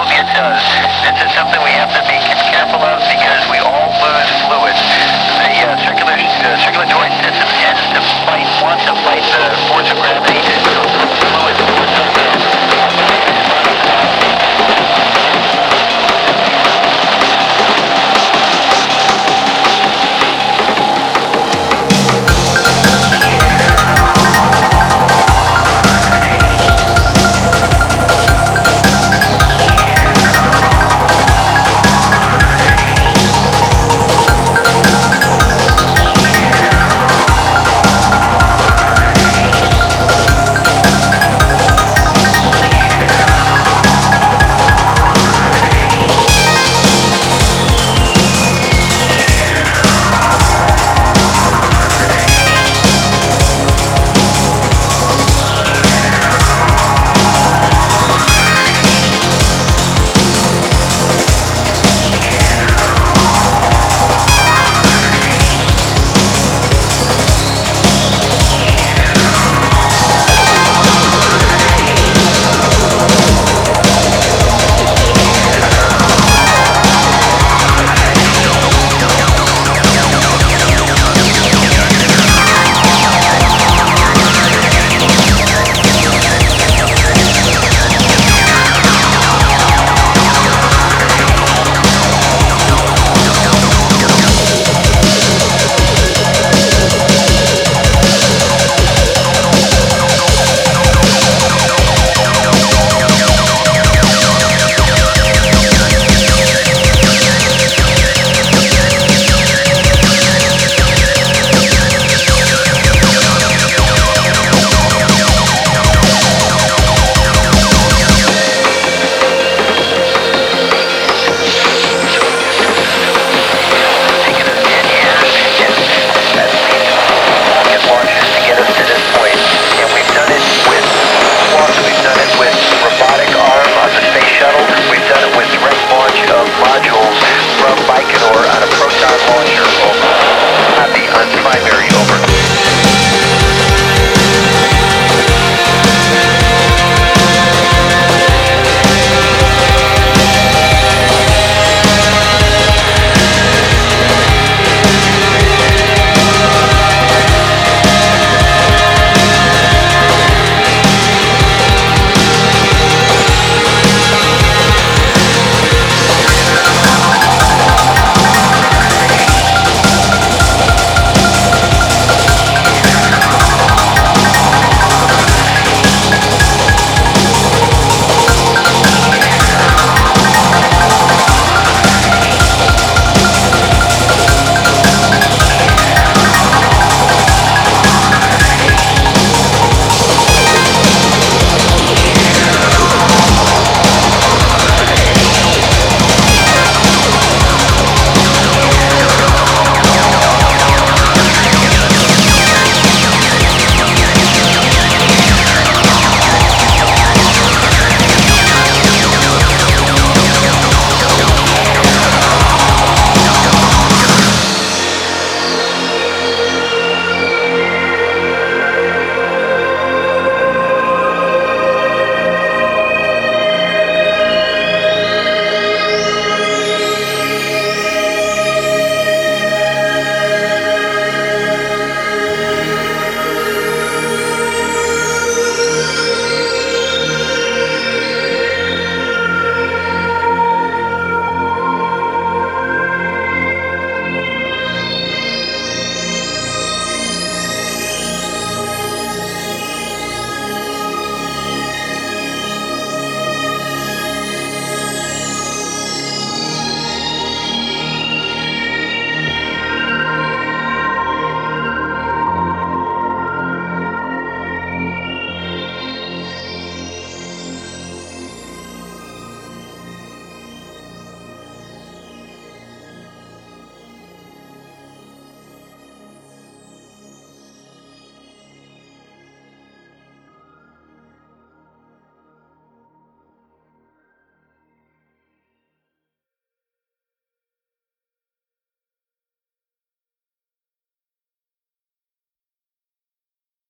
Absolutely it does. This is something we have to be careful of because we all lose fluids. The uh, uh, circular, uh, circulatory